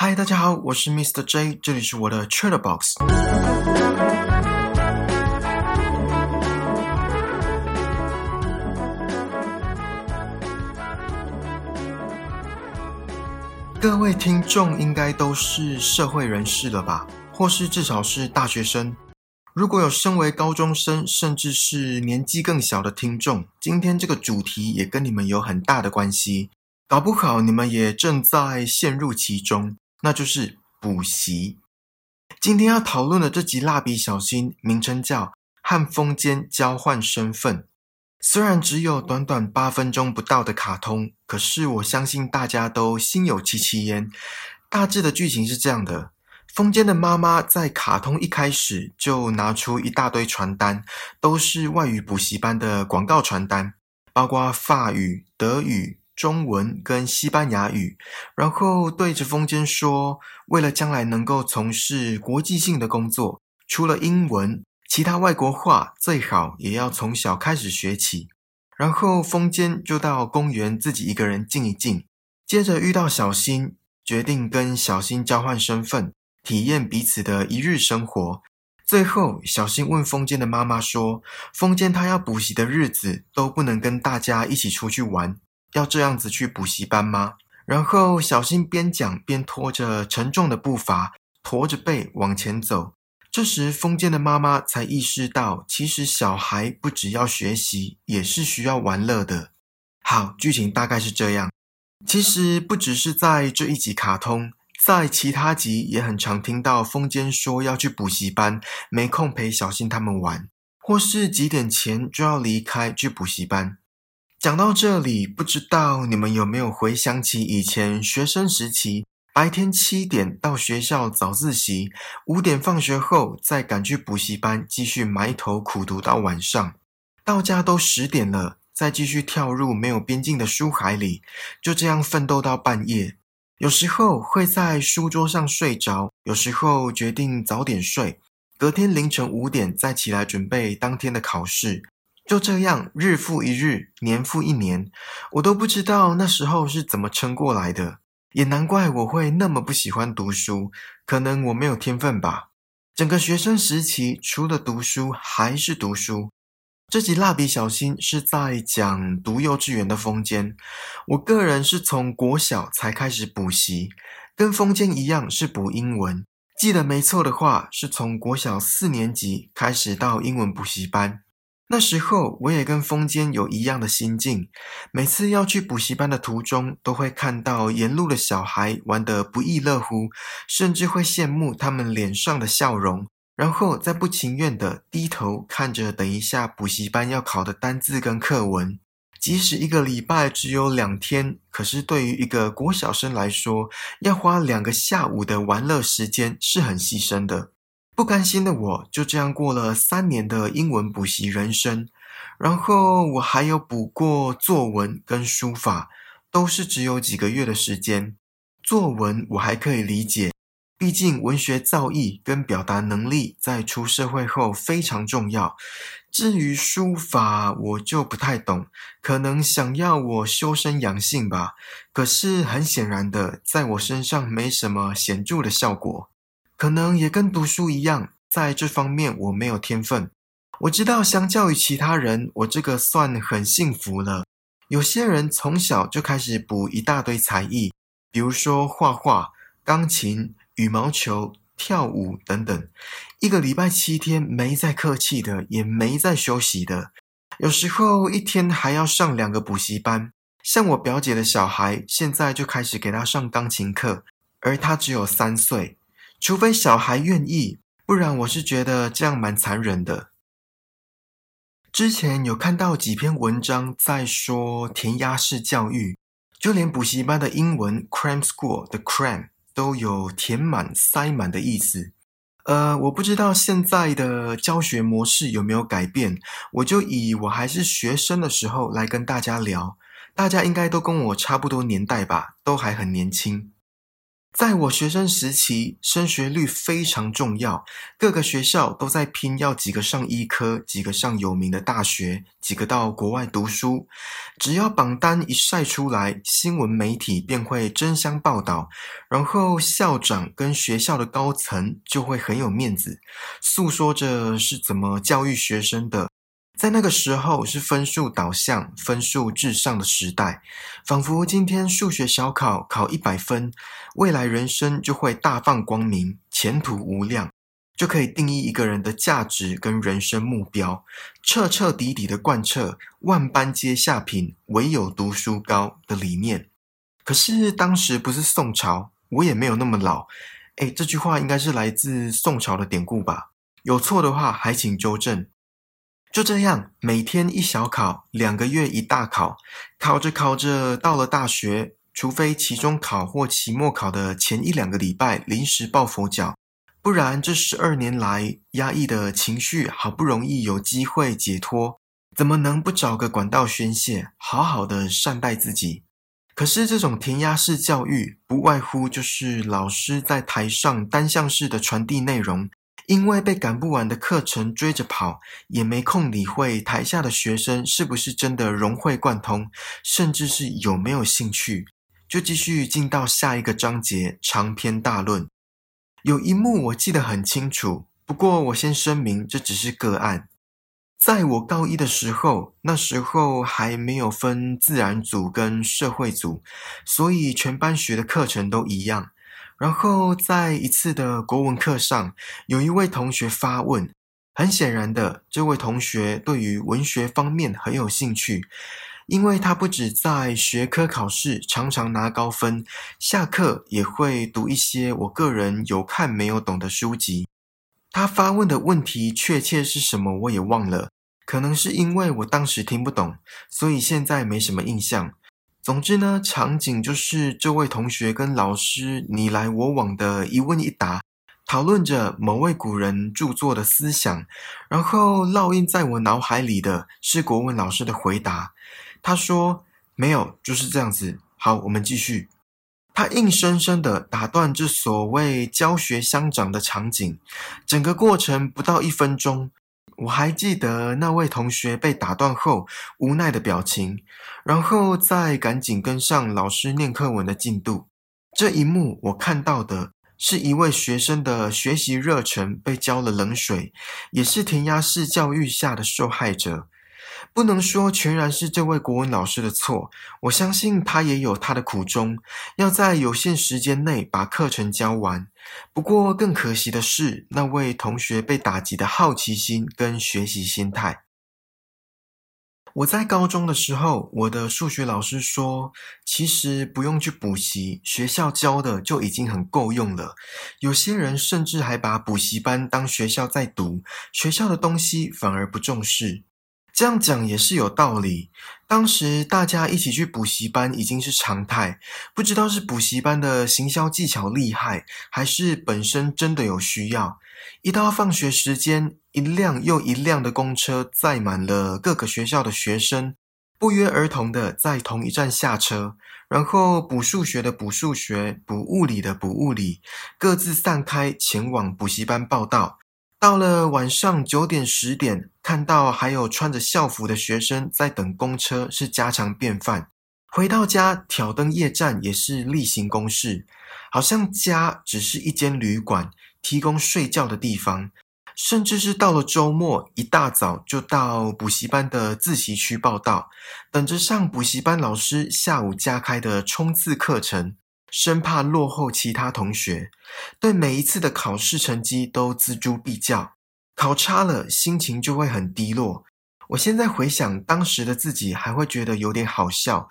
嗨，大家好，我是 Mr. J，这里是我的 Chatterbox。各位听众应该都是社会人士了吧，或是至少是大学生。如果有身为高中生，甚至是年纪更小的听众，今天这个主题也跟你们有很大的关系。搞不好你们也正在陷入其中，那就是补习。今天要讨论的这集《蜡笔小新》，名称叫《和风间交换身份》。虽然只有短短八分钟不到的卡通，可是我相信大家都心有戚戚焉。大致的剧情是这样的。风间的妈妈在卡通一开始就拿出一大堆传单，都是外语补习班的广告传单，包括法语、德语、中文跟西班牙语。然后对着风间说：“为了将来能够从事国际性的工作，除了英文，其他外国话最好也要从小开始学起。”然后风间就到公园自己一个人静一静，接着遇到小新，决定跟小新交换身份。体验彼此的一日生活。最后，小新问风间的妈妈说：“风间他要补习的日子都不能跟大家一起出去玩，要这样子去补习班吗？”然后，小新边讲边拖着沉重的步伐，驼着背往前走。这时，风间的妈妈才意识到，其实小孩不只要学习，也是需要玩乐的。好，剧情大概是这样。其实不只是在这一集卡通。在其他集也很常听到风间说要去补习班，没空陪小新他们玩，或是几点前就要离开去补习班。讲到这里，不知道你们有没有回想起以前学生时期，白天七点到学校早自习，五点放学后再赶去补习班继续埋头苦读到晚上，到家都十点了，再继续跳入没有边境的书海里，就这样奋斗到半夜。有时候会在书桌上睡着，有时候决定早点睡，隔天凌晨五点再起来准备当天的考试。就这样日复一日，年复一年，我都不知道那时候是怎么撑过来的。也难怪我会那么不喜欢读书，可能我没有天分吧。整个学生时期，除了读书还是读书。这集蜡笔小新是在讲读幼稚园的风间，我个人是从国小才开始补习，跟风间一样是补英文。记得没错的话，是从国小四年级开始到英文补习班。那时候我也跟风间有一样的心境，每次要去补习班的途中，都会看到沿路的小孩玩得不亦乐乎，甚至会羡慕他们脸上的笑容。然后再不情愿的低头看着，等一下补习班要考的单字跟课文。即使一个礼拜只有两天，可是对于一个国小生来说，要花两个下午的玩乐时间是很牺牲的。不甘心的我就这样过了三年的英文补习人生。然后我还有补过作文跟书法，都是只有几个月的时间。作文我还可以理解。毕竟文学造诣跟表达能力在出社会后非常重要。至于书法，我就不太懂，可能想要我修身养性吧。可是很显然的，在我身上没什么显著的效果。可能也跟读书一样，在这方面我没有天分。我知道，相较于其他人，我这个算很幸福了。有些人从小就开始补一大堆才艺，比如说画画、钢琴。羽毛球、跳舞等等，一个礼拜七天没再客气的，也没再休息的。有时候一天还要上两个补习班。像我表姐的小孩，现在就开始给他上钢琴课，而他只有三岁。除非小孩愿意，不然我是觉得这样蛮残忍的。之前有看到几篇文章在说填鸭式教育，就连补习班的英文 cram school 的 cram。都有填满、塞满的意思。呃，我不知道现在的教学模式有没有改变，我就以我还是学生的时候来跟大家聊。大家应该都跟我差不多年代吧，都还很年轻。在我学生时期，升学率非常重要，各个学校都在拼要几个上医科，几个上有名的大学，几个到国外读书。只要榜单一晒出来，新闻媒体便会争相报道，然后校长跟学校的高层就会很有面子，诉说着是怎么教育学生的。在那个时候是分数导向、分数至上的时代，仿佛今天数学小考考一百分，未来人生就会大放光明，前途无量，就可以定义一个人的价值跟人生目标，彻彻底底的贯彻“万般皆下品，唯有读书高”的理念。可是当时不是宋朝，我也没有那么老，哎，这句话应该是来自宋朝的典故吧？有错的话还请纠正。就这样，每天一小考，两个月一大考，考着考着，到了大学，除非期中考或期末考的前一两个礼拜临时抱佛脚，不然这十二年来压抑的情绪，好不容易有机会解脱，怎么能不找个管道宣泄，好好的善待自己？可是这种填鸭式教育，不外乎就是老师在台上单向式的传递内容。因为被赶不完的课程追着跑，也没空理会台下的学生是不是真的融会贯通，甚至是有没有兴趣，就继续进到下一个章节长篇大论。有一幕我记得很清楚，不过我先声明这只是个案。在我高一的时候，那时候还没有分自然组跟社会组，所以全班学的课程都一样。然后在一次的国文课上，有一位同学发问。很显然的，这位同学对于文学方面很有兴趣，因为他不止在学科考试常常拿高分，下课也会读一些我个人有看没有懂的书籍。他发问的问题确切是什么，我也忘了，可能是因为我当时听不懂，所以现在没什么印象。总之呢，场景就是这位同学跟老师你来我往的一问一答，讨论着某位古人著作的思想，然后烙印在我脑海里的是国文老师的回答。他说：“没有，就是这样子。”好，我们继续。他硬生生的打断这所谓教学相长的场景，整个过程不到一分钟。我还记得那位同学被打断后无奈的表情，然后再赶紧跟上老师念课文的进度。这一幕，我看到的是一位学生的学习热忱被浇了冷水，也是填鸭式教育下的受害者。不能说全然是这位国文老师的错，我相信他也有他的苦衷，要在有限时间内把课程教完。不过更可惜的是，那位同学被打击的好奇心跟学习心态。我在高中的时候，我的数学老师说，其实不用去补习，学校教的就已经很够用了。有些人甚至还把补习班当学校在读，学校的东西反而不重视。这样讲也是有道理。当时大家一起去补习班已经是常态，不知道是补习班的行销技巧厉害，还是本身真的有需要。一到放学时间，一辆又一辆的公车载满了各个学校的学生，不约而同的在同一站下车，然后补数学的补数学，补物理的补物理，各自散开前往补习班报到。到了晚上九点十点，看到还有穿着校服的学生在等公车，是家常便饭。回到家挑灯夜战也是例行公事，好像家只是一间旅馆，提供睡觉的地方。甚至是到了周末，一大早就到补习班的自习区报到，等着上补习班老师下午加开的冲刺课程。生怕落后其他同学，对每一次的考试成绩都锱铢必较，考差了心情就会很低落。我现在回想当时的自己，还会觉得有点好笑。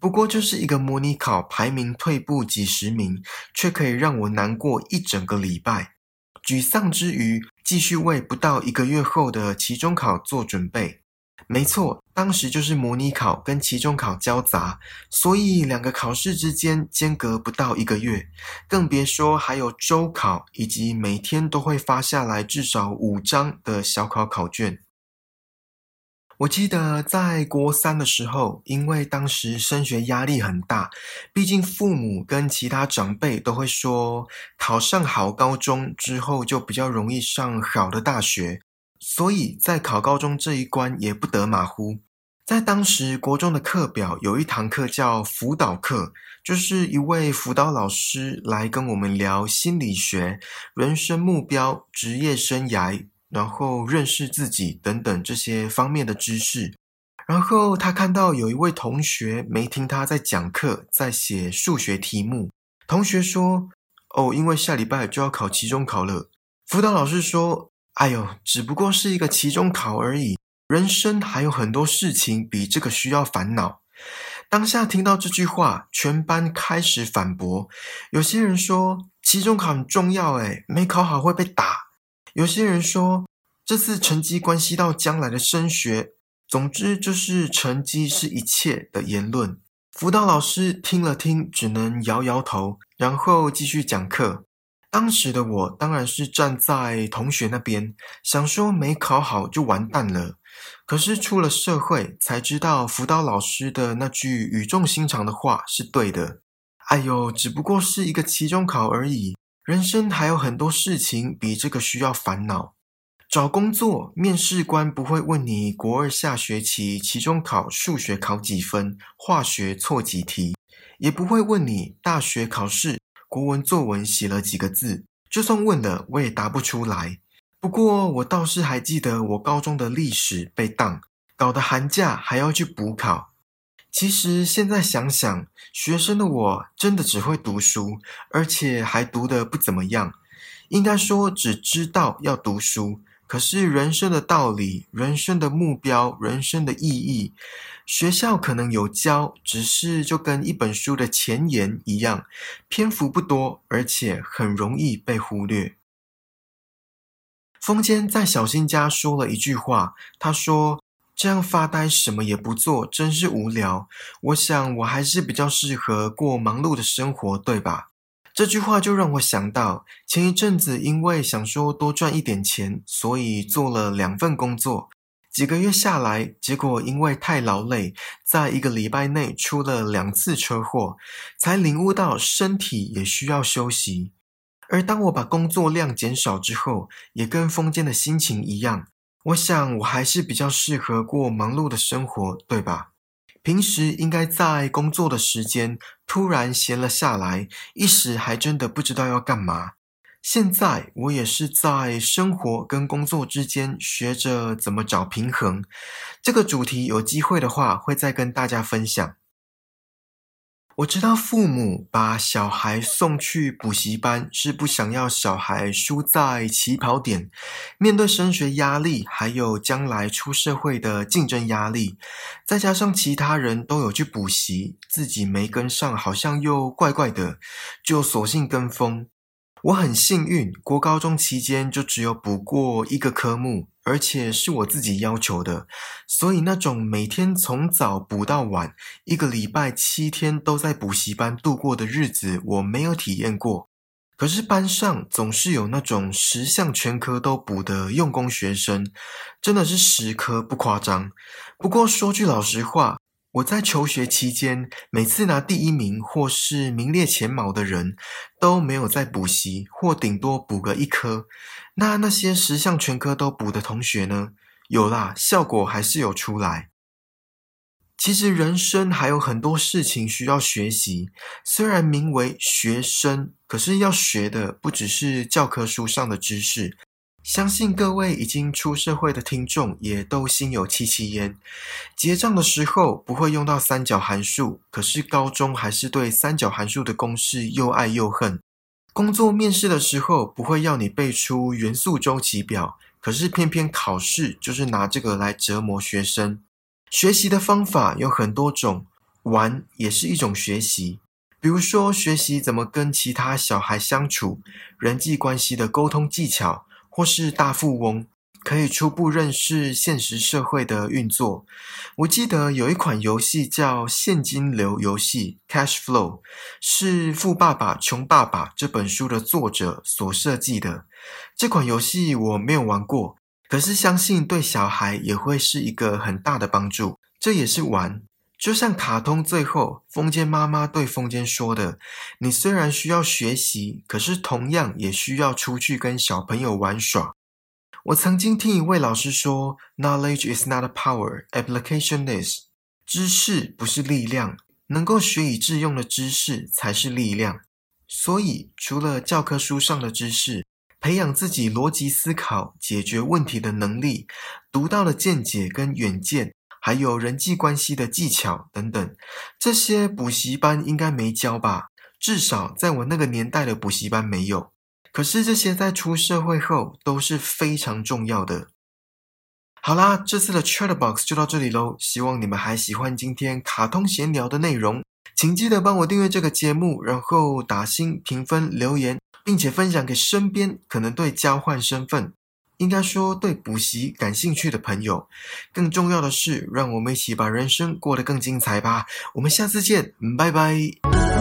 不过就是一个模拟考，排名退步几十名，却可以让我难过一整个礼拜。沮丧之余，继续为不到一个月后的期中考做准备。没错，当时就是模拟考跟期中考交杂，所以两个考试之间间隔不到一个月，更别说还有周考以及每天都会发下来至少五张的小考考卷。我记得在国三的时候，因为当时升学压力很大，毕竟父母跟其他长辈都会说，考上好高中之后就比较容易上好的大学，所以在考高中这一关也不得马虎。在当时国中的课表有一堂课叫辅导课，就是一位辅导老师来跟我们聊心理学、人生目标、职业生涯。然后认识自己等等这些方面的知识。然后他看到有一位同学没听他在讲课，在写数学题目。同学说：“哦，因为下礼拜就要考期中考了。”辅导老师说：“哎呦，只不过是一个期中考而已，人生还有很多事情比这个需要烦恼。”当下听到这句话，全班开始反驳。有些人说：“期中考很重要，诶没考好会被打。”有些人说，这次成绩关系到将来的升学。总之，就是成绩是一切的言论。辅导老师听了听，只能摇摇头，然后继续讲课。当时的我当然是站在同学那边，想说没考好就完蛋了。可是出了社会，才知道辅导老师的那句语重心长的话是对的。哎呦，只不过是一个期中考而已。人生还有很多事情比这个需要烦恼。找工作，面试官不会问你国二下学期期中考数学考几分，化学错几题，也不会问你大学考试国文作文写了几个字。就算问了，我也答不出来。不过我倒是还记得我高中的历史被当，搞得寒假还要去补考。其实现在想想，学生的我真的只会读书，而且还读得不怎么样。应该说只知道要读书，可是人生的道理、人生的目标、人生的意义，学校可能有教，只是就跟一本书的前言一样，篇幅不多，而且很容易被忽略。风间在小新家说了一句话，他说。这样发呆，什么也不做，真是无聊。我想，我还是比较适合过忙碌的生活，对吧？这句话就让我想到，前一阵子因为想说多赚一点钱，所以做了两份工作。几个月下来，结果因为太劳累，在一个礼拜内出了两次车祸，才领悟到身体也需要休息。而当我把工作量减少之后，也跟风间的心情一样。我想，我还是比较适合过忙碌的生活，对吧？平时应该在工作的时间，突然闲了下来，一时还真的不知道要干嘛。现在我也是在生活跟工作之间学着怎么找平衡。这个主题有机会的话，会再跟大家分享。我知道父母把小孩送去补习班是不想要小孩输在起跑点，面对升学压力，还有将来出社会的竞争压力，再加上其他人都有去补习，自己没跟上，好像又怪怪的，就索性跟风。我很幸运，国高中期间就只有补过一个科目。而且是我自己要求的，所以那种每天从早补到晚，一个礼拜七天都在补习班度过的日子，我没有体验过。可是班上总是有那种十项全科都补的用功学生，真的是十科不夸张。不过说句老实话。我在求学期间，每次拿第一名或是名列前茅的人，都没有在补习，或顶多补个一科。那那些十项全科都补的同学呢？有啦，效果还是有出来。其实人生还有很多事情需要学习，虽然名为学生，可是要学的不只是教科书上的知识。相信各位已经出社会的听众也都心有戚戚焉。结账的时候不会用到三角函数，可是高中还是对三角函数的公式又爱又恨。工作面试的时候不会要你背出元素周期表，可是偏偏考试就是拿这个来折磨学生。学习的方法有很多种，玩也是一种学习。比如说学习怎么跟其他小孩相处，人际关系的沟通技巧。或是大富翁，可以初步认识现实社会的运作。我记得有一款游戏叫现金流游戏 （Cash Flow），是《富爸爸穷爸爸》这本书的作者所设计的。这款游戏我没有玩过，可是相信对小孩也会是一个很大的帮助。这也是玩，就像卡通最后，风间妈妈对风间说的：“你虽然需要学习，可是同样也需要出去跟小朋友玩耍。”我曾经听一位老师说：“Knowledge is not a power, application is。”知识不是力量，能够学以致用的知识才是力量。所以，除了教科书上的知识，培养自己逻辑思考、解决问题的能力、独到的见解跟远见，还有人际关系的技巧等等，这些补习班应该没教吧？至少在我那个年代的补习班没有。可是这些在出社会后都是非常重要的。好啦，这次的 Chatbox 就到这里喽。希望你们还喜欢今天卡通闲聊的内容，请记得帮我订阅这个节目，然后打星评分留言，并且分享给身边可能对交换身份，应该说对补习感兴趣的朋友。更重要的是，让我们一起把人生过得更精彩吧。我们下次见，拜拜。